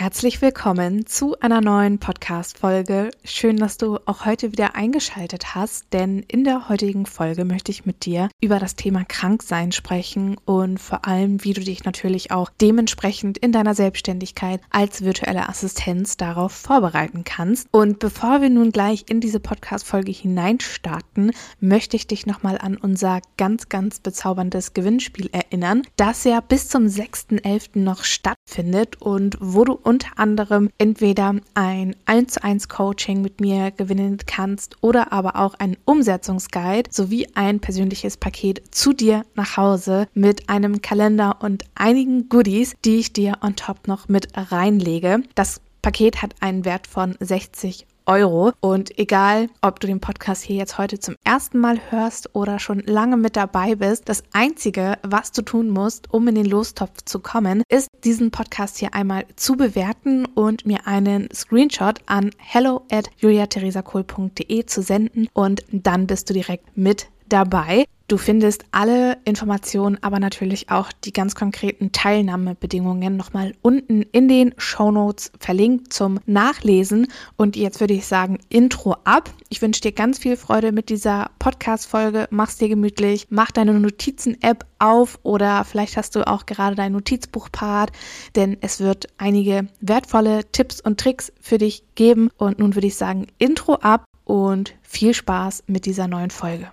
Herzlich willkommen zu einer neuen Podcast-Folge. Schön, dass du auch heute wieder eingeschaltet hast, denn in der heutigen Folge möchte ich mit dir über das Thema Kranksein sprechen und vor allem, wie du dich natürlich auch dementsprechend in deiner Selbstständigkeit als virtuelle Assistenz darauf vorbereiten kannst. Und bevor wir nun gleich in diese Podcast-Folge hineinstarten, möchte ich dich nochmal an unser ganz, ganz bezauberndes Gewinnspiel erinnern, das ja bis zum 6.11. noch stattfindet und wo du unter anderem entweder ein 1 zu 1 Coaching mit mir gewinnen kannst oder aber auch ein Umsetzungsguide sowie ein persönliches Paket zu dir nach Hause mit einem Kalender und einigen Goodies, die ich dir on top noch mit reinlege. Das Paket hat einen Wert von 60 Euro. Und egal, ob du den Podcast hier jetzt heute zum ersten Mal hörst oder schon lange mit dabei bist, das Einzige, was du tun musst, um in den Lostopf zu kommen, ist diesen Podcast hier einmal zu bewerten und mir einen Screenshot an hello at juliatheresakohl.de zu senden und dann bist du direkt mit dabei. Du findest alle Informationen, aber natürlich auch die ganz konkreten Teilnahmebedingungen nochmal unten in den Show Notes verlinkt zum Nachlesen. Und jetzt würde ich sagen, Intro ab. Ich wünsche dir ganz viel Freude mit dieser Podcast-Folge. Mach's dir gemütlich, mach deine Notizen-App auf oder vielleicht hast du auch gerade dein Notizbuch parat, denn es wird einige wertvolle Tipps und Tricks für dich geben. Und nun würde ich sagen, Intro ab und viel Spaß mit dieser neuen Folge.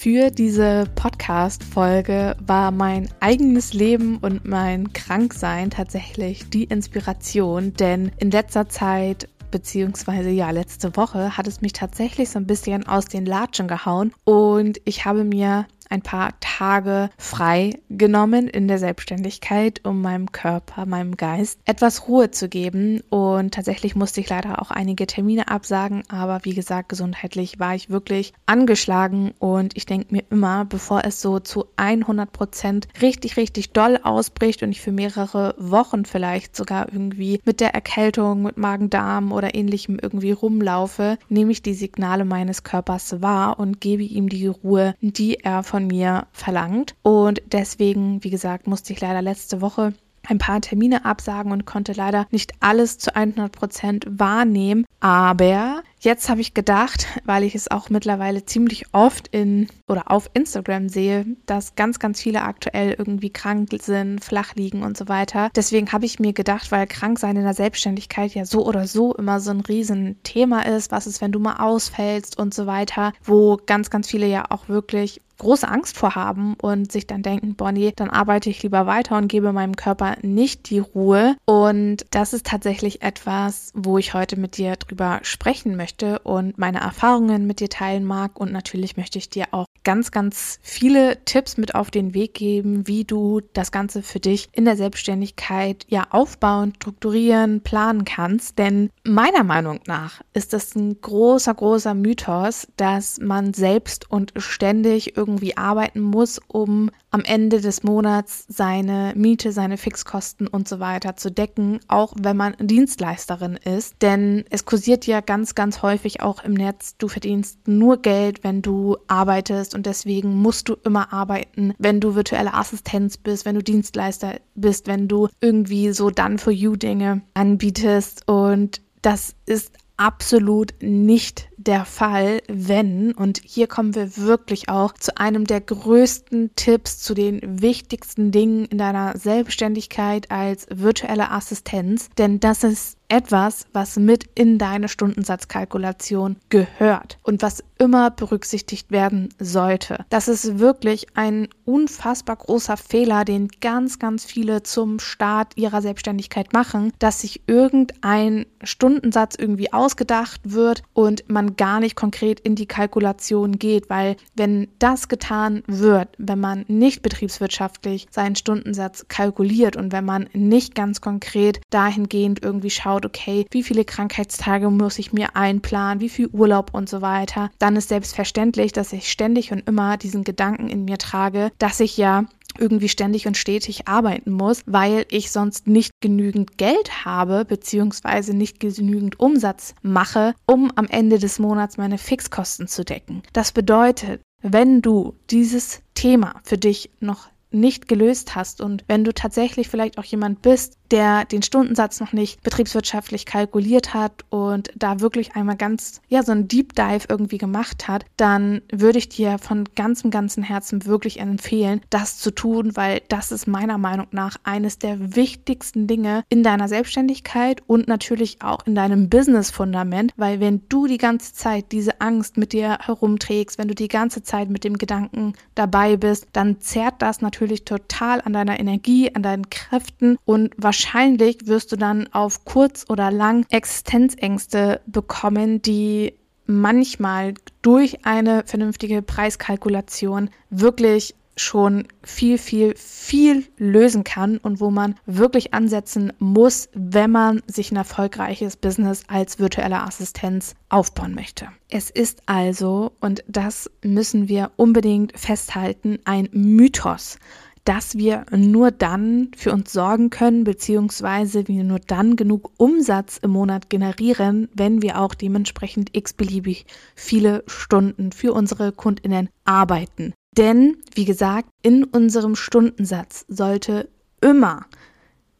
Für diese Podcast-Folge war mein eigenes Leben und mein Kranksein tatsächlich die Inspiration, denn in letzter Zeit beziehungsweise ja, letzte Woche hat es mich tatsächlich so ein bisschen aus den Latschen gehauen und ich habe mir ein paar Tage frei genommen in der Selbstständigkeit, um meinem Körper, meinem Geist etwas Ruhe zu geben. Und tatsächlich musste ich leider auch einige Termine absagen, aber wie gesagt, gesundheitlich war ich wirklich angeschlagen und ich denke mir immer, bevor es so zu 100 Prozent richtig, richtig doll ausbricht und ich für mehrere Wochen vielleicht sogar irgendwie mit der Erkältung, mit Magen-Darm oder ähnlichem irgendwie rumlaufe, nehme ich die Signale meines Körpers wahr und gebe ihm die Ruhe, die er von von mir verlangt. Und deswegen, wie gesagt, musste ich leider letzte Woche ein paar Termine absagen und konnte leider nicht alles zu 100 Prozent wahrnehmen. Aber jetzt habe ich gedacht, weil ich es auch mittlerweile ziemlich oft in oder auf Instagram sehe, dass ganz, ganz viele aktuell irgendwie krank sind, flach liegen und so weiter. Deswegen habe ich mir gedacht, weil krank sein in der Selbstständigkeit ja so oder so immer so ein Riesenthema ist, was ist, wenn du mal ausfällst und so weiter, wo ganz, ganz viele ja auch wirklich große Angst vor haben und sich dann denken, Bonnie, dann arbeite ich lieber weiter und gebe meinem Körper nicht die Ruhe. Und das ist tatsächlich etwas, wo ich heute mit dir drüber sprechen möchte und meine Erfahrungen mit dir teilen mag. Und natürlich möchte ich dir auch ganz, ganz viele Tipps mit auf den Weg geben, wie du das Ganze für dich in der Selbstständigkeit ja aufbauen, strukturieren, planen kannst. Denn meiner Meinung nach ist das ein großer, großer Mythos, dass man selbst und ständig irgendwie arbeiten muss, um am Ende des Monats seine Miete, seine Fixkosten und so weiter zu decken, auch wenn man Dienstleisterin ist. Denn es kursiert ja ganz, ganz häufig auch im Netz, du verdienst nur Geld, wenn du arbeitest und deswegen musst du immer arbeiten, wenn du virtuelle Assistenz bist, wenn du Dienstleister bist, wenn du irgendwie so dann for you Dinge anbietest und das ist absolut nicht der Fall, wenn, und hier kommen wir wirklich auch zu einem der größten Tipps, zu den wichtigsten Dingen in deiner Selbstständigkeit als virtuelle Assistenz, denn das ist etwas, was mit in deine Stundensatzkalkulation gehört und was immer berücksichtigt werden sollte. Das ist wirklich ein unfassbar großer Fehler, den ganz, ganz viele zum Start ihrer Selbstständigkeit machen, dass sich irgendein Stundensatz irgendwie ausgedacht wird und man gar nicht konkret in die Kalkulation geht, weil wenn das getan wird, wenn man nicht betriebswirtschaftlich seinen Stundensatz kalkuliert und wenn man nicht ganz konkret dahingehend irgendwie schaut, okay, wie viele Krankheitstage muss ich mir einplanen, wie viel Urlaub und so weiter, dann ist selbstverständlich, dass ich ständig und immer diesen Gedanken in mir trage, dass ich ja irgendwie ständig und stetig arbeiten muss, weil ich sonst nicht genügend Geld habe, beziehungsweise nicht genügend Umsatz mache, um am Ende des Monats meine Fixkosten zu decken. Das bedeutet, wenn du dieses Thema für dich noch nicht gelöst hast und wenn du tatsächlich vielleicht auch jemand bist, der den Stundensatz noch nicht betriebswirtschaftlich kalkuliert hat und da wirklich einmal ganz, ja, so ein Deep Dive irgendwie gemacht hat, dann würde ich dir von ganzem, ganzem Herzen wirklich empfehlen, das zu tun, weil das ist meiner Meinung nach eines der wichtigsten Dinge in deiner Selbstständigkeit und natürlich auch in deinem Business-Fundament, weil wenn du die ganze Zeit diese Angst mit dir herumträgst, wenn du die ganze Zeit mit dem Gedanken dabei bist, dann zerrt das natürlich total an deiner Energie, an deinen Kräften und wahrscheinlich wahrscheinlich wirst du dann auf kurz oder lang Existenzängste bekommen, die manchmal durch eine vernünftige Preiskalkulation wirklich schon viel, viel, viel lösen kann und wo man wirklich ansetzen muss, wenn man sich ein erfolgreiches Business als virtuelle Assistenz aufbauen möchte. Es ist also, und das müssen wir unbedingt festhalten, ein Mythos, dass wir nur dann für uns sorgen können, beziehungsweise wir nur dann genug Umsatz im Monat generieren, wenn wir auch dementsprechend x-beliebig viele Stunden für unsere Kundinnen arbeiten. Denn, wie gesagt, in unserem Stundensatz sollte immer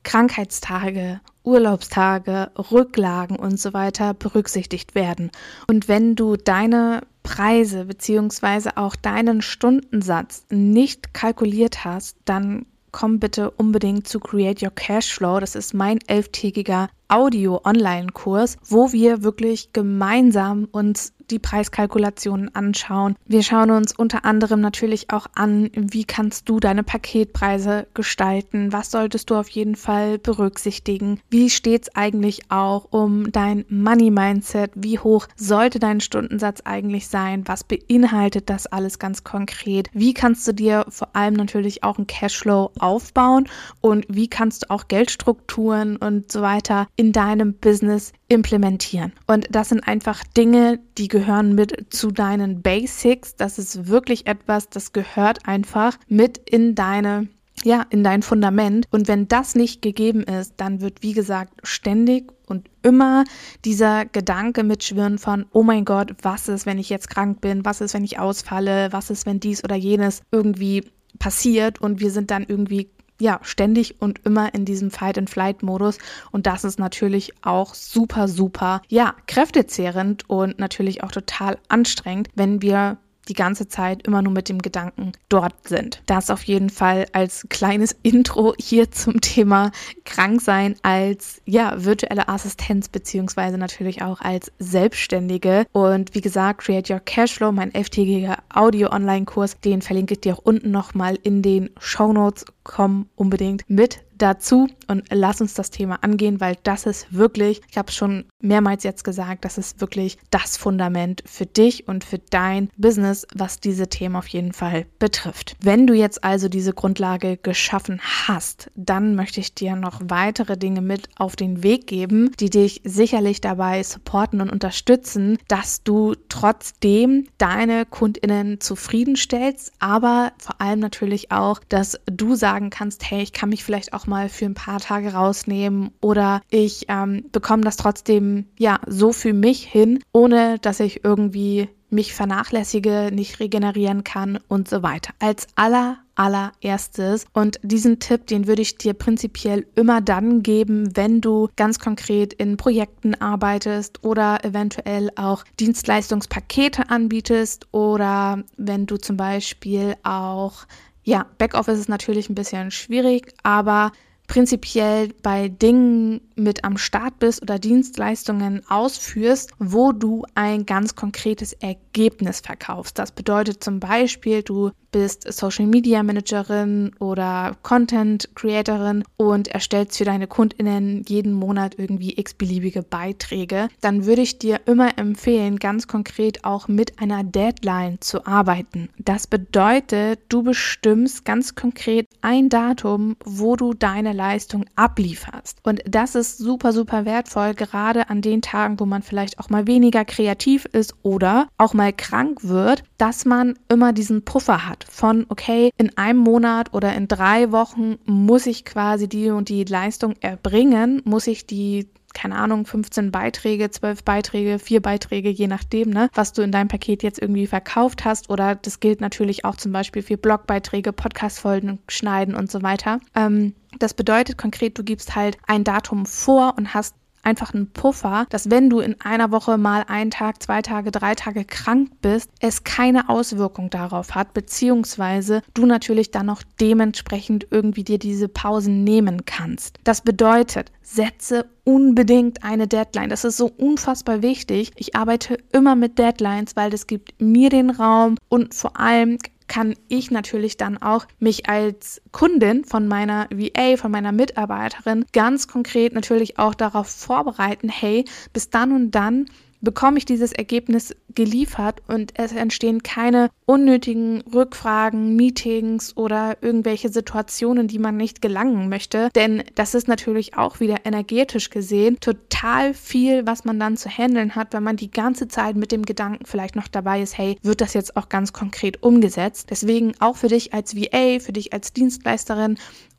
Krankheitstage, Urlaubstage, Rücklagen und so weiter berücksichtigt werden. Und wenn du deine Preise beziehungsweise auch deinen Stundensatz nicht kalkuliert hast, dann komm bitte unbedingt zu Create Your Cashflow. Das ist mein elftägiger Audio-Online-Kurs, wo wir wirklich gemeinsam uns die Preiskalkulationen anschauen. Wir schauen uns unter anderem natürlich auch an, wie kannst du deine Paketpreise gestalten, was solltest du auf jeden Fall berücksichtigen, wie steht es eigentlich auch um dein Money-Mindset, wie hoch sollte dein Stundensatz eigentlich sein, was beinhaltet das alles ganz konkret, wie kannst du dir vor allem natürlich auch einen Cashflow aufbauen? Und wie kannst du auch Geldstrukturen und so weiter in deinem Business implementieren. Und das sind einfach Dinge, die gehören mit zu deinen Basics. Das ist wirklich etwas, das gehört einfach mit in deine ja, in dein Fundament. Und wenn das nicht gegeben ist, dann wird, wie gesagt, ständig und immer dieser Gedanke mitschwirren von, oh mein Gott, was ist, wenn ich jetzt krank bin? Was ist, wenn ich ausfalle? Was ist, wenn dies oder jenes irgendwie passiert? Und wir sind dann irgendwie ja, ständig und immer in diesem Fight-and-Flight-Modus. Und das ist natürlich auch super, super, ja, kräftezehrend und natürlich auch total anstrengend, wenn wir die ganze Zeit immer nur mit dem Gedanken dort sind. Das auf jeden Fall als kleines Intro hier zum Thema Kranksein als ja virtuelle Assistenz beziehungsweise natürlich auch als Selbstständige. Und wie gesagt, Create Your Cashflow, mein elftägiger Audio-Online-Kurs, den verlinke ich dir auch unten nochmal in den Show Notes. Komm unbedingt mit dazu und lass uns das Thema angehen, weil das ist wirklich, ich habe schon mehrmals jetzt gesagt, das ist wirklich das Fundament für dich und für dein Business, was diese Themen auf jeden Fall betrifft. Wenn du jetzt also diese Grundlage geschaffen hast, dann möchte ich dir noch weitere Dinge mit auf den Weg geben, die dich sicherlich dabei supporten und unterstützen, dass du trotzdem deine Kundinnen zufriedenstellst, aber vor allem natürlich auch, dass du sagen kannst, hey, ich kann mich vielleicht auch mal für ein paar Tage rausnehmen oder ich ähm, bekomme das trotzdem ja so für mich hin, ohne dass ich irgendwie mich vernachlässige, nicht regenerieren kann und so weiter. Als aller allererstes. Und diesen Tipp, den würde ich dir prinzipiell immer dann geben, wenn du ganz konkret in Projekten arbeitest oder eventuell auch Dienstleistungspakete anbietest oder wenn du zum Beispiel auch ja, Backoffice ist natürlich ein bisschen schwierig, aber prinzipiell bei Dingen mit am Start bist oder Dienstleistungen ausführst, wo du ein ganz konkretes Ergebnis verkaufst. Das bedeutet zum Beispiel, du bist Social Media Managerin oder Content Creatorin und erstellst für deine KundInnen jeden Monat irgendwie x-beliebige Beiträge, dann würde ich dir immer empfehlen, ganz konkret auch mit einer Deadline zu arbeiten. Das bedeutet, du bestimmst ganz konkret ein Datum, wo du deine Leistung ablieferst. Und das ist super, super wertvoll, gerade an den Tagen, wo man vielleicht auch mal weniger kreativ ist oder auch mal krank wird, dass man immer diesen Puffer hat von, okay, in einem Monat oder in drei Wochen muss ich quasi die und die Leistung erbringen, muss ich die keine Ahnung, 15 Beiträge, 12 Beiträge, 4 Beiträge, je nachdem, ne, was du in deinem Paket jetzt irgendwie verkauft hast. Oder das gilt natürlich auch zum Beispiel für Blogbeiträge, Podcastfolgen schneiden und so weiter. Ähm, das bedeutet konkret, du gibst halt ein Datum vor und hast einfach einen Puffer, dass wenn du in einer Woche mal einen Tag, zwei Tage, drei Tage krank bist, es keine Auswirkung darauf hat, beziehungsweise du natürlich dann noch dementsprechend irgendwie dir diese Pausen nehmen kannst. Das bedeutet, setze unbedingt eine Deadline. Das ist so unfassbar wichtig. Ich arbeite immer mit Deadlines, weil das gibt mir den Raum und vor allem kann ich natürlich dann auch mich als Kundin von meiner VA, von meiner Mitarbeiterin ganz konkret natürlich auch darauf vorbereiten, hey, bis dann und dann bekomme ich dieses Ergebnis geliefert und es entstehen keine unnötigen Rückfragen, Meetings oder irgendwelche Situationen, die man nicht gelangen möchte. Denn das ist natürlich auch wieder energetisch gesehen total viel, was man dann zu handeln hat, wenn man die ganze Zeit mit dem Gedanken vielleicht noch dabei ist, hey, wird das jetzt auch ganz konkret umgesetzt? Deswegen auch für dich als VA, für dich als Dienstleisterin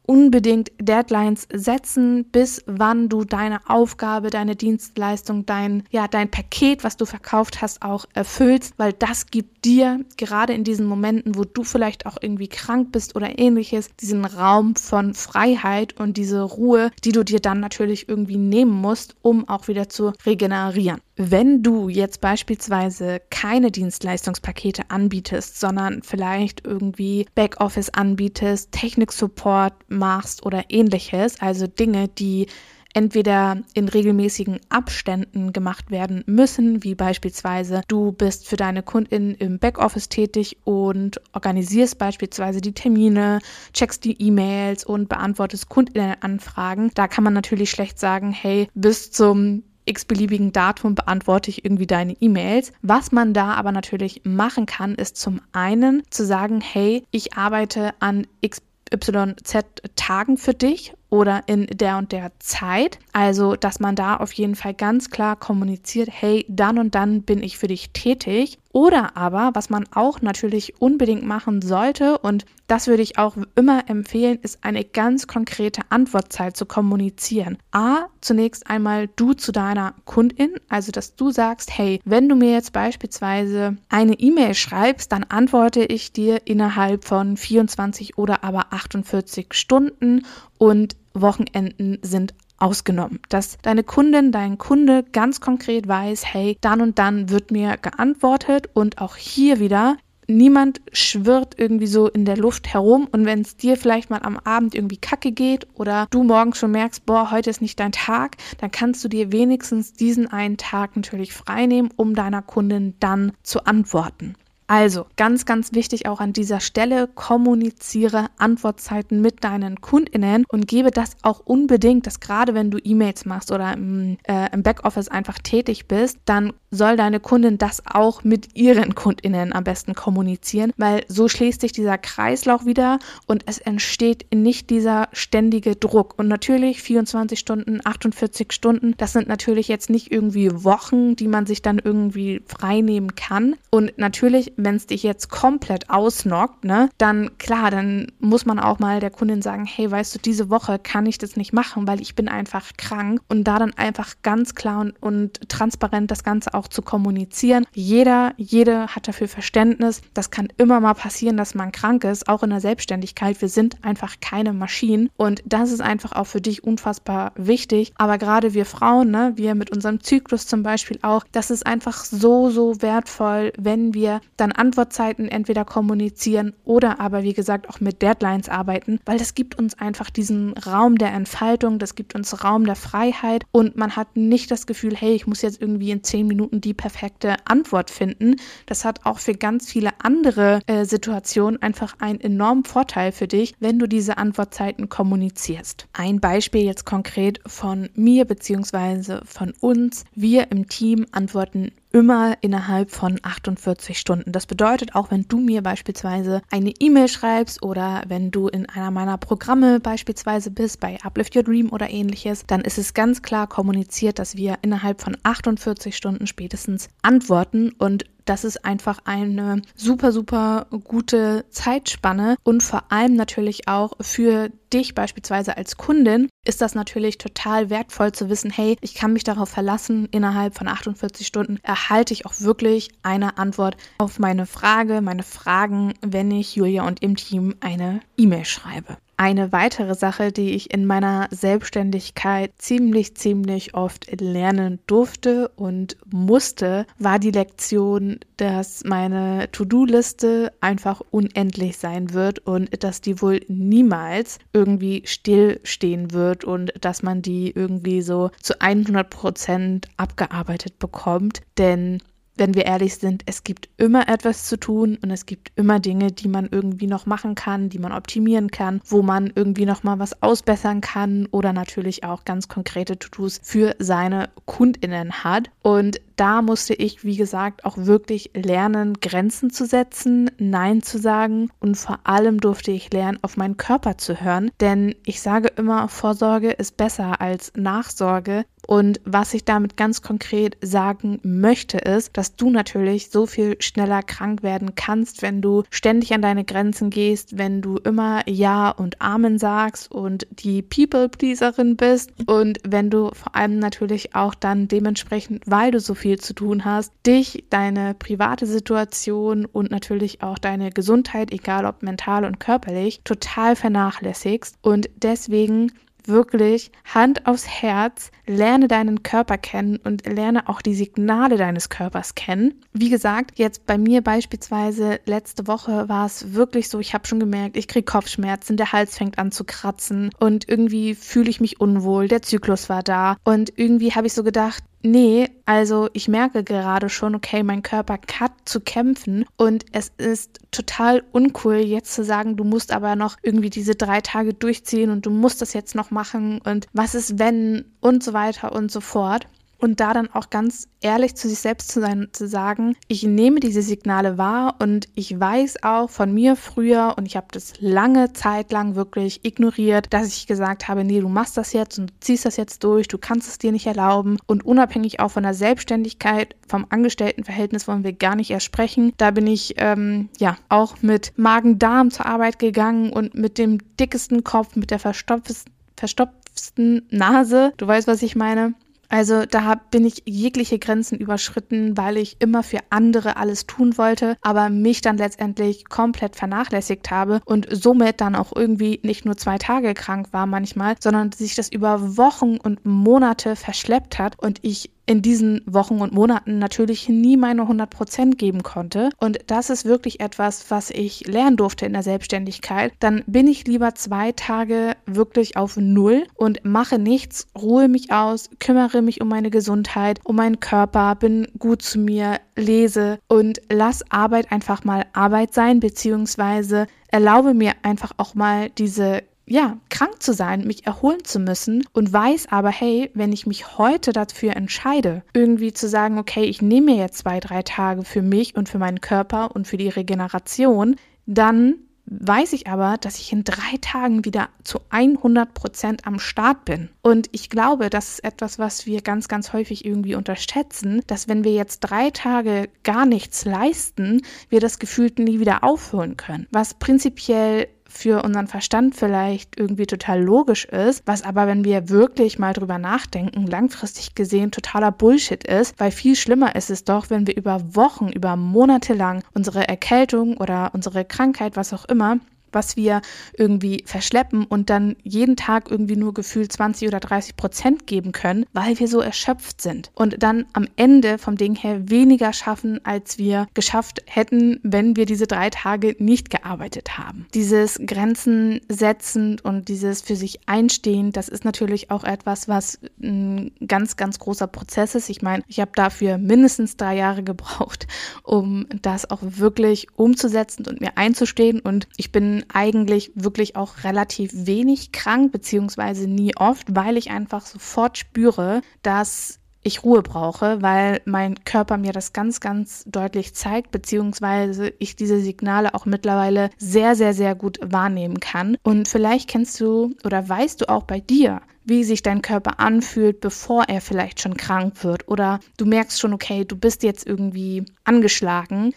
unbedingt Deadlines setzen, bis wann du deine Aufgabe, deine Dienstleistung, dein, ja, dein Paket, was du verkauft hast, auch erfüllst, weil das gibt dir gerade in diesen Momenten, wo du vielleicht auch irgendwie krank bist oder ähnliches, diesen Raum von Freiheit und diese Ruhe, die du dir dann natürlich irgendwie nehmen musst, um auch wieder zu regenerieren. Wenn du jetzt beispielsweise keine Dienstleistungspakete anbietest, sondern vielleicht irgendwie Backoffice anbietest, Technik-Support machst oder ähnliches, also Dinge, die entweder in regelmäßigen Abständen gemacht werden müssen, wie beispielsweise du bist für deine Kundinnen im Backoffice tätig und organisierst beispielsweise die Termine, checkst die E-Mails und beantwortest Kundinnenanfragen. Da kann man natürlich schlecht sagen, hey, bis zum x-beliebigen Datum beantworte ich irgendwie deine E-Mails. Was man da aber natürlich machen kann, ist zum einen zu sagen, hey, ich arbeite an XYZ Tagen für dich oder in der und der Zeit. Also, dass man da auf jeden Fall ganz klar kommuniziert, hey, dann und dann bin ich für dich tätig. Oder aber, was man auch natürlich unbedingt machen sollte, und das würde ich auch immer empfehlen, ist eine ganz konkrete Antwortzeit zu kommunizieren. A, zunächst einmal du zu deiner Kundin, also dass du sagst, hey, wenn du mir jetzt beispielsweise eine E-Mail schreibst, dann antworte ich dir innerhalb von 24 oder aber 48 Stunden und Wochenenden sind ausgenommen, dass deine Kundin, dein Kunde ganz konkret weiß, hey, dann und dann wird mir geantwortet und auch hier wieder niemand schwirrt irgendwie so in der Luft herum und wenn es dir vielleicht mal am Abend irgendwie kacke geht oder du morgens schon merkst, boah, heute ist nicht dein Tag, dann kannst du dir wenigstens diesen einen Tag natürlich freinehmen, um deiner Kundin dann zu antworten. Also ganz, ganz wichtig auch an dieser Stelle, kommuniziere Antwortzeiten mit deinen KundInnen und gebe das auch unbedingt, dass gerade wenn du E-Mails machst oder im, äh, im Backoffice einfach tätig bist, dann soll deine Kundin das auch mit ihren KundInnen am besten kommunizieren, weil so schließt sich dieser Kreislauf wieder und es entsteht nicht dieser ständige Druck. Und natürlich 24 Stunden, 48 Stunden, das sind natürlich jetzt nicht irgendwie Wochen, die man sich dann irgendwie freinehmen kann. Und natürlich, wenn es dich jetzt komplett ausnockt, ne, dann klar, dann muss man auch mal der Kundin sagen, hey, weißt du, diese Woche kann ich das nicht machen, weil ich bin einfach krank und da dann einfach ganz klar und, und transparent das Ganze auch zu kommunizieren. Jeder, jede hat dafür Verständnis. Das kann immer mal passieren, dass man krank ist, auch in der Selbstständigkeit. Wir sind einfach keine Maschinen und das ist einfach auch für dich unfassbar wichtig. Aber gerade wir Frauen, ne, wir mit unserem Zyklus zum Beispiel auch, das ist einfach so, so wertvoll, wenn wir dann dann Antwortzeiten entweder kommunizieren oder aber, wie gesagt, auch mit Deadlines arbeiten, weil das gibt uns einfach diesen Raum der Entfaltung, das gibt uns Raum der Freiheit und man hat nicht das Gefühl, hey, ich muss jetzt irgendwie in zehn Minuten die perfekte Antwort finden. Das hat auch für ganz viele andere äh, Situationen einfach einen enormen Vorteil für dich, wenn du diese Antwortzeiten kommunizierst. Ein Beispiel jetzt konkret von mir bzw. von uns. Wir im Team antworten immer innerhalb von 48 Stunden. Das bedeutet, auch wenn du mir beispielsweise eine E-Mail schreibst oder wenn du in einer meiner Programme beispielsweise bist, bei Uplift Your Dream oder ähnliches, dann ist es ganz klar kommuniziert, dass wir innerhalb von 48 Stunden spätestens antworten und das ist einfach eine super, super gute Zeitspanne und vor allem natürlich auch für dich beispielsweise als Kundin ist das natürlich total wertvoll zu wissen, hey, ich kann mich darauf verlassen, innerhalb von 48 Stunden erhalte ich auch wirklich eine Antwort auf meine Frage, meine Fragen, wenn ich Julia und im Team eine E-Mail schreibe. Eine weitere Sache, die ich in meiner Selbstständigkeit ziemlich, ziemlich oft lernen durfte und musste, war die Lektion, dass meine To-Do-Liste einfach unendlich sein wird und dass die wohl niemals irgendwie stillstehen wird und dass man die irgendwie so zu 100 Prozent abgearbeitet bekommt. Denn wenn wir ehrlich sind, es gibt immer etwas zu tun und es gibt immer Dinge, die man irgendwie noch machen kann, die man optimieren kann, wo man irgendwie noch mal was ausbessern kann oder natürlich auch ganz konkrete To-Dos für seine Kundinnen hat. Und da musste ich, wie gesagt, auch wirklich lernen, Grenzen zu setzen, Nein zu sagen. Und vor allem durfte ich lernen, auf meinen Körper zu hören, denn ich sage immer, Vorsorge ist besser als Nachsorge. Und was ich damit ganz konkret sagen möchte, ist, dass du natürlich so viel schneller krank werden kannst, wenn du ständig an deine Grenzen gehst, wenn du immer Ja und Amen sagst und die People-Pleaserin bist. Und wenn du vor allem natürlich auch dann dementsprechend, weil du so viel viel zu tun hast, dich, deine private Situation und natürlich auch deine Gesundheit, egal ob mental und körperlich, total vernachlässigst. Und deswegen wirklich Hand aufs Herz, lerne deinen Körper kennen und lerne auch die Signale deines Körpers kennen. Wie gesagt, jetzt bei mir beispielsweise letzte Woche war es wirklich so, ich habe schon gemerkt, ich kriege Kopfschmerzen, der Hals fängt an zu kratzen und irgendwie fühle ich mich unwohl, der Zyklus war da und irgendwie habe ich so gedacht, Nee, also ich merke gerade schon, okay, mein Körper hat zu kämpfen und es ist total uncool, jetzt zu sagen, du musst aber noch irgendwie diese drei Tage durchziehen und du musst das jetzt noch machen und was ist wenn und so weiter und so fort und da dann auch ganz ehrlich zu sich selbst zu sein, zu sagen, ich nehme diese Signale wahr und ich weiß auch von mir früher und ich habe das lange Zeit lang wirklich ignoriert, dass ich gesagt habe, nee, du machst das jetzt und du ziehst das jetzt durch, du kannst es dir nicht erlauben und unabhängig auch von der Selbstständigkeit, vom Angestelltenverhältnis wollen wir gar nicht erst sprechen. Da bin ich ähm, ja auch mit Magen-Darm zur Arbeit gegangen und mit dem dickesten Kopf, mit der verstopftesten Nase. Du weißt, was ich meine. Also da bin ich jegliche Grenzen überschritten, weil ich immer für andere alles tun wollte, aber mich dann letztendlich komplett vernachlässigt habe und somit dann auch irgendwie nicht nur zwei Tage krank war manchmal, sondern sich das über Wochen und Monate verschleppt hat und ich in diesen Wochen und Monaten natürlich nie meine 100 Prozent geben konnte. Und das ist wirklich etwas, was ich lernen durfte in der Selbstständigkeit. Dann bin ich lieber zwei Tage wirklich auf Null und mache nichts, ruhe mich aus, kümmere mich um meine Gesundheit, um meinen Körper, bin gut zu mir, lese und lass Arbeit einfach mal Arbeit sein, beziehungsweise erlaube mir einfach auch mal diese ja, krank zu sein, mich erholen zu müssen und weiß aber, hey, wenn ich mich heute dafür entscheide, irgendwie zu sagen, okay, ich nehme mir jetzt zwei, drei Tage für mich und für meinen Körper und für die Regeneration, dann weiß ich aber, dass ich in drei Tagen wieder zu 100 Prozent am Start bin. Und ich glaube, das ist etwas, was wir ganz, ganz häufig irgendwie unterschätzen, dass wenn wir jetzt drei Tage gar nichts leisten, wir das gefühlt nie wieder aufhören können. Was prinzipiell für unseren Verstand vielleicht irgendwie total logisch ist, was aber, wenn wir wirklich mal drüber nachdenken, langfristig gesehen totaler Bullshit ist, weil viel schlimmer ist es doch, wenn wir über Wochen, über Monate lang unsere Erkältung oder unsere Krankheit, was auch immer, was wir irgendwie verschleppen und dann jeden Tag irgendwie nur gefühlt 20 oder 30 Prozent geben können, weil wir so erschöpft sind und dann am Ende vom Ding her weniger schaffen, als wir geschafft hätten, wenn wir diese drei Tage nicht gearbeitet haben. Dieses Grenzen setzen und dieses für sich einstehen, das ist natürlich auch etwas, was ein ganz, ganz großer Prozess ist. Ich meine, ich habe dafür mindestens drei Jahre gebraucht, um das auch wirklich umzusetzen und mir einzustehen und ich bin eigentlich wirklich auch relativ wenig krank, beziehungsweise nie oft, weil ich einfach sofort spüre, dass ich Ruhe brauche, weil mein Körper mir das ganz, ganz deutlich zeigt, beziehungsweise ich diese Signale auch mittlerweile sehr, sehr, sehr gut wahrnehmen kann. Und vielleicht kennst du oder weißt du auch bei dir, wie sich dein Körper anfühlt, bevor er vielleicht schon krank wird. Oder du merkst schon, okay, du bist jetzt irgendwie angeschlagen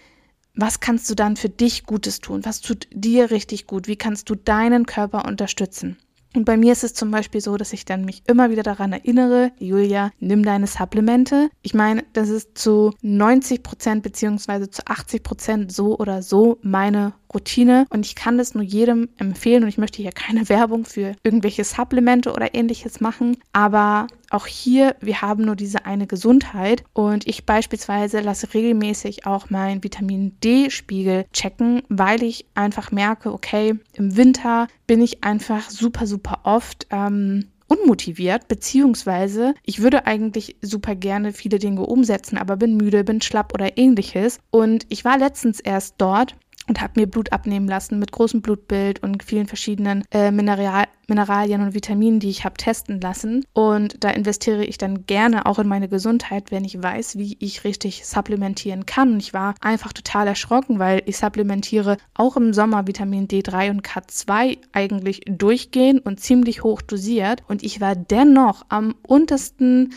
was kannst du dann für dich Gutes tun? Was tut dir richtig gut? Wie kannst du deinen Körper unterstützen? Und bei mir ist es zum Beispiel so, dass ich dann mich immer wieder daran erinnere, Julia, nimm deine Supplemente. Ich meine, das ist zu 90 Prozent beziehungsweise zu 80 Prozent so oder so meine Routine. Und ich kann das nur jedem empfehlen und ich möchte hier keine Werbung für irgendwelche Supplemente oder ähnliches machen, aber auch hier, wir haben nur diese eine Gesundheit. Und ich beispielsweise lasse regelmäßig auch meinen Vitamin D-Spiegel checken, weil ich einfach merke, okay, im Winter bin ich einfach super, super oft ähm, unmotiviert, beziehungsweise ich würde eigentlich super gerne viele Dinge umsetzen, aber bin müde, bin schlapp oder ähnliches. Und ich war letztens erst dort und habe mir Blut abnehmen lassen mit großem Blutbild und vielen verschiedenen äh, Mineral Mineralien und Vitaminen, die ich habe testen lassen. Und da investiere ich dann gerne auch in meine Gesundheit, wenn ich weiß, wie ich richtig supplementieren kann. Und ich war einfach total erschrocken, weil ich supplementiere auch im Sommer Vitamin D3 und K2 eigentlich durchgehend und ziemlich hoch dosiert. Und ich war dennoch am untersten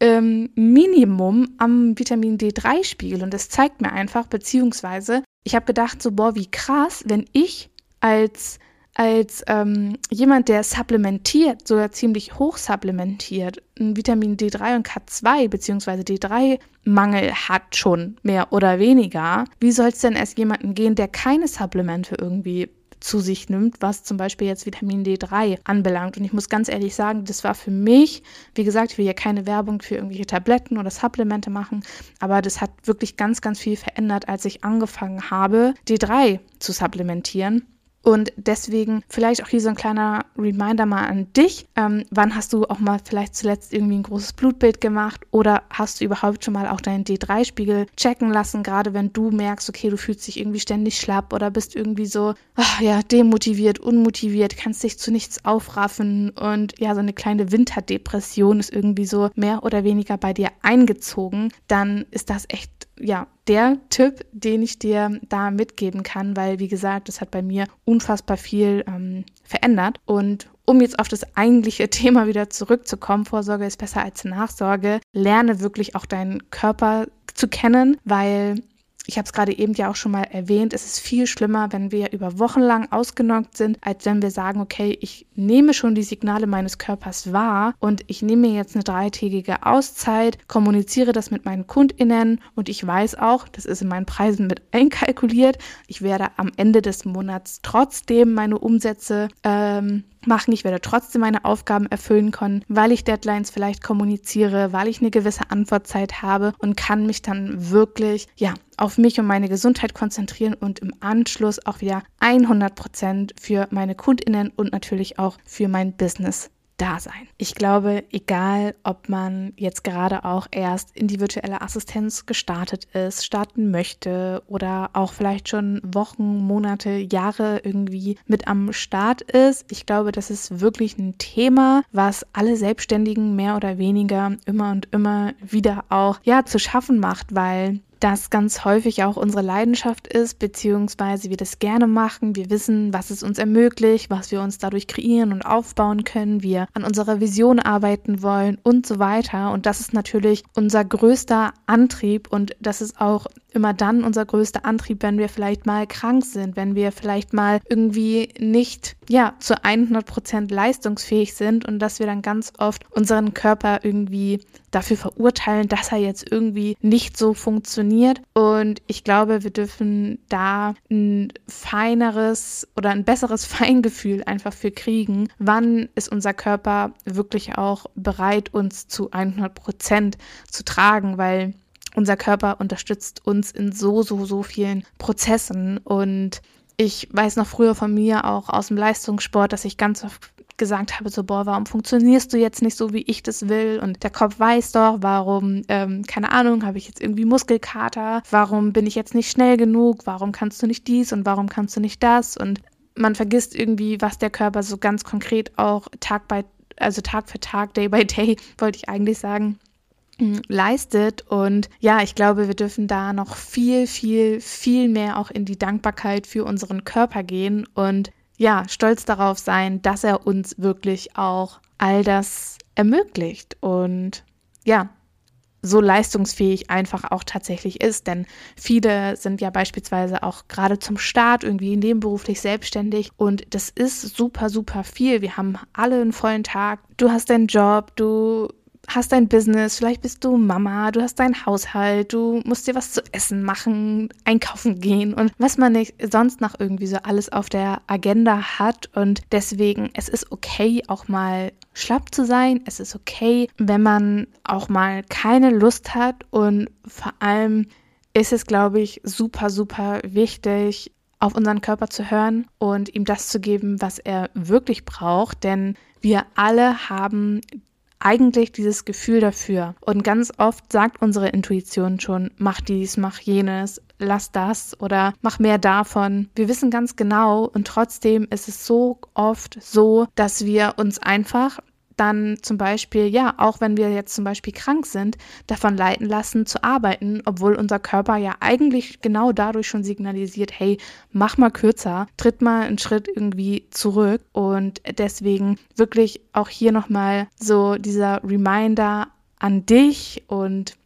ähm, Minimum am Vitamin D3-Spiegel. Und das zeigt mir einfach, beziehungsweise ich habe gedacht, so, boah, wie krass, wenn ich als, als ähm, jemand, der supplementiert, sogar ziemlich hoch supplementiert, ein Vitamin D3 und K2 beziehungsweise D3-Mangel hat schon mehr oder weniger, wie soll es denn erst jemanden gehen, der keine Supplemente irgendwie zu sich nimmt, was zum Beispiel jetzt Vitamin D3 anbelangt. Und ich muss ganz ehrlich sagen, das war für mich, wie gesagt, ich will ja keine Werbung für irgendwelche Tabletten oder Supplemente machen, aber das hat wirklich ganz, ganz viel verändert, als ich angefangen habe, D3 zu supplementieren. Und deswegen vielleicht auch hier so ein kleiner Reminder mal an dich. Ähm, wann hast du auch mal vielleicht zuletzt irgendwie ein großes Blutbild gemacht oder hast du überhaupt schon mal auch deinen D3-Spiegel checken lassen, gerade wenn du merkst, okay, du fühlst dich irgendwie ständig schlapp oder bist irgendwie so, ach, ja, demotiviert, unmotiviert, kannst dich zu nichts aufraffen und ja, so eine kleine Winterdepression ist irgendwie so mehr oder weniger bei dir eingezogen, dann ist das echt ja, der Tipp, den ich dir da mitgeben kann, weil, wie gesagt, das hat bei mir unfassbar viel ähm, verändert. Und um jetzt auf das eigentliche Thema wieder zurückzukommen, Vorsorge ist besser als Nachsorge, lerne wirklich auch deinen Körper zu kennen, weil ich habe es gerade eben ja auch schon mal erwähnt, es ist viel schlimmer, wenn wir über Wochen lang ausgenockt sind, als wenn wir sagen, okay, ich nehme schon die Signale meines Körpers wahr und ich nehme jetzt eine dreitägige Auszeit, kommuniziere das mit meinen KundInnen und ich weiß auch, das ist in meinen Preisen mit einkalkuliert, ich werde am Ende des Monats trotzdem meine Umsätze ähm, machen. Ich werde trotzdem meine Aufgaben erfüllen können, weil ich Deadlines vielleicht kommuniziere, weil ich eine gewisse Antwortzeit habe und kann mich dann wirklich, ja, auf mich und meine Gesundheit konzentrieren und im Anschluss auch wieder 100 Prozent für meine KundInnen und natürlich auch für mein Business da sein. Ich glaube, egal ob man jetzt gerade auch erst in die virtuelle Assistenz gestartet ist, starten möchte oder auch vielleicht schon Wochen, Monate, Jahre irgendwie mit am Start ist, ich glaube, das ist wirklich ein Thema, was alle Selbstständigen mehr oder weniger immer und immer wieder auch ja zu schaffen macht, weil das ganz häufig auch unsere Leidenschaft ist, beziehungsweise wir das gerne machen. Wir wissen, was es uns ermöglicht, was wir uns dadurch kreieren und aufbauen können, wir an unserer Vision arbeiten wollen und so weiter. Und das ist natürlich unser größter Antrieb und das ist auch immer dann unser größter Antrieb, wenn wir vielleicht mal krank sind, wenn wir vielleicht mal irgendwie nicht, ja, zu 100 Prozent leistungsfähig sind und dass wir dann ganz oft unseren Körper irgendwie dafür verurteilen, dass er jetzt irgendwie nicht so funktioniert. Und ich glaube, wir dürfen da ein feineres oder ein besseres Feingefühl einfach für kriegen. Wann ist unser Körper wirklich auch bereit, uns zu 100 Prozent zu tragen, weil unser Körper unterstützt uns in so, so, so vielen Prozessen. Und ich weiß noch früher von mir auch aus dem Leistungssport, dass ich ganz oft gesagt habe, so, boah, warum funktionierst du jetzt nicht so, wie ich das will? Und der Kopf weiß doch, warum, ähm, keine Ahnung, habe ich jetzt irgendwie Muskelkater? Warum bin ich jetzt nicht schnell genug? Warum kannst du nicht dies und warum kannst du nicht das? Und man vergisst irgendwie, was der Körper so ganz konkret auch Tag bei, also Tag für Tag, Day by Day, wollte ich eigentlich sagen, leistet. Und ja, ich glaube, wir dürfen da noch viel, viel, viel mehr auch in die Dankbarkeit für unseren Körper gehen und ja, stolz darauf sein, dass er uns wirklich auch all das ermöglicht und ja, so leistungsfähig einfach auch tatsächlich ist. Denn viele sind ja beispielsweise auch gerade zum Start irgendwie nebenberuflich selbstständig und das ist super, super viel. Wir haben alle einen vollen Tag. Du hast deinen Job, du hast dein Business, vielleicht bist du Mama, du hast deinen Haushalt, du musst dir was zu essen machen, einkaufen gehen und was man nicht sonst noch irgendwie so alles auf der Agenda hat. Und deswegen, es ist okay, auch mal schlapp zu sein. Es ist okay, wenn man auch mal keine Lust hat. Und vor allem ist es, glaube ich, super, super wichtig, auf unseren Körper zu hören und ihm das zu geben, was er wirklich braucht. Denn wir alle haben eigentlich dieses Gefühl dafür. Und ganz oft sagt unsere Intuition schon, mach dies, mach jenes, lass das oder mach mehr davon. Wir wissen ganz genau und trotzdem ist es so oft so, dass wir uns einfach dann zum Beispiel, ja, auch wenn wir jetzt zum Beispiel krank sind, davon leiten lassen zu arbeiten, obwohl unser Körper ja eigentlich genau dadurch schon signalisiert, hey, mach mal kürzer, tritt mal einen Schritt irgendwie zurück und deswegen wirklich auch hier nochmal so dieser Reminder an dich und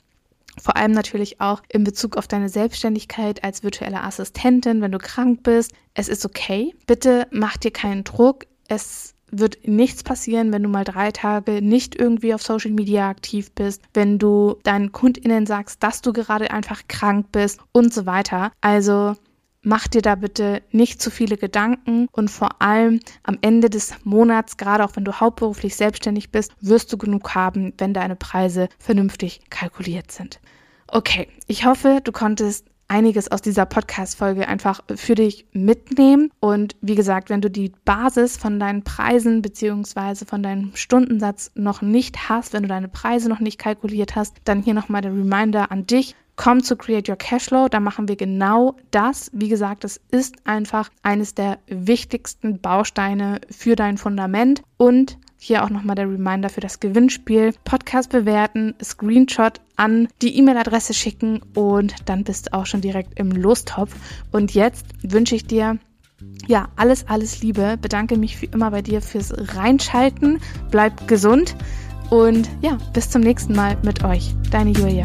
vor allem natürlich auch in Bezug auf deine Selbstständigkeit als virtuelle Assistentin, wenn du krank bist. Es ist okay. Bitte mach dir keinen Druck. Es wird nichts passieren, wenn du mal drei Tage nicht irgendwie auf Social Media aktiv bist, wenn du deinen KundInnen sagst, dass du gerade einfach krank bist und so weiter. Also mach dir da bitte nicht zu viele Gedanken und vor allem am Ende des Monats, gerade auch wenn du hauptberuflich selbstständig bist, wirst du genug haben, wenn deine Preise vernünftig kalkuliert sind. Okay, ich hoffe, du konntest einiges aus dieser Podcast-Folge einfach für dich mitnehmen. Und wie gesagt, wenn du die Basis von deinen Preisen beziehungsweise von deinem Stundensatz noch nicht hast, wenn du deine Preise noch nicht kalkuliert hast, dann hier nochmal der Reminder an dich. Komm zu Create Your Cashflow, da machen wir genau das. Wie gesagt, es ist einfach eines der wichtigsten Bausteine für dein Fundament und hier auch nochmal der Reminder für das Gewinnspiel. Podcast bewerten, Screenshot an die E-Mail-Adresse schicken und dann bist du auch schon direkt im Lostopf. Und jetzt wünsche ich dir ja, alles, alles Liebe. Bedanke mich wie immer bei dir fürs Reinschalten. Bleib gesund und ja, bis zum nächsten Mal mit euch. Deine Julia.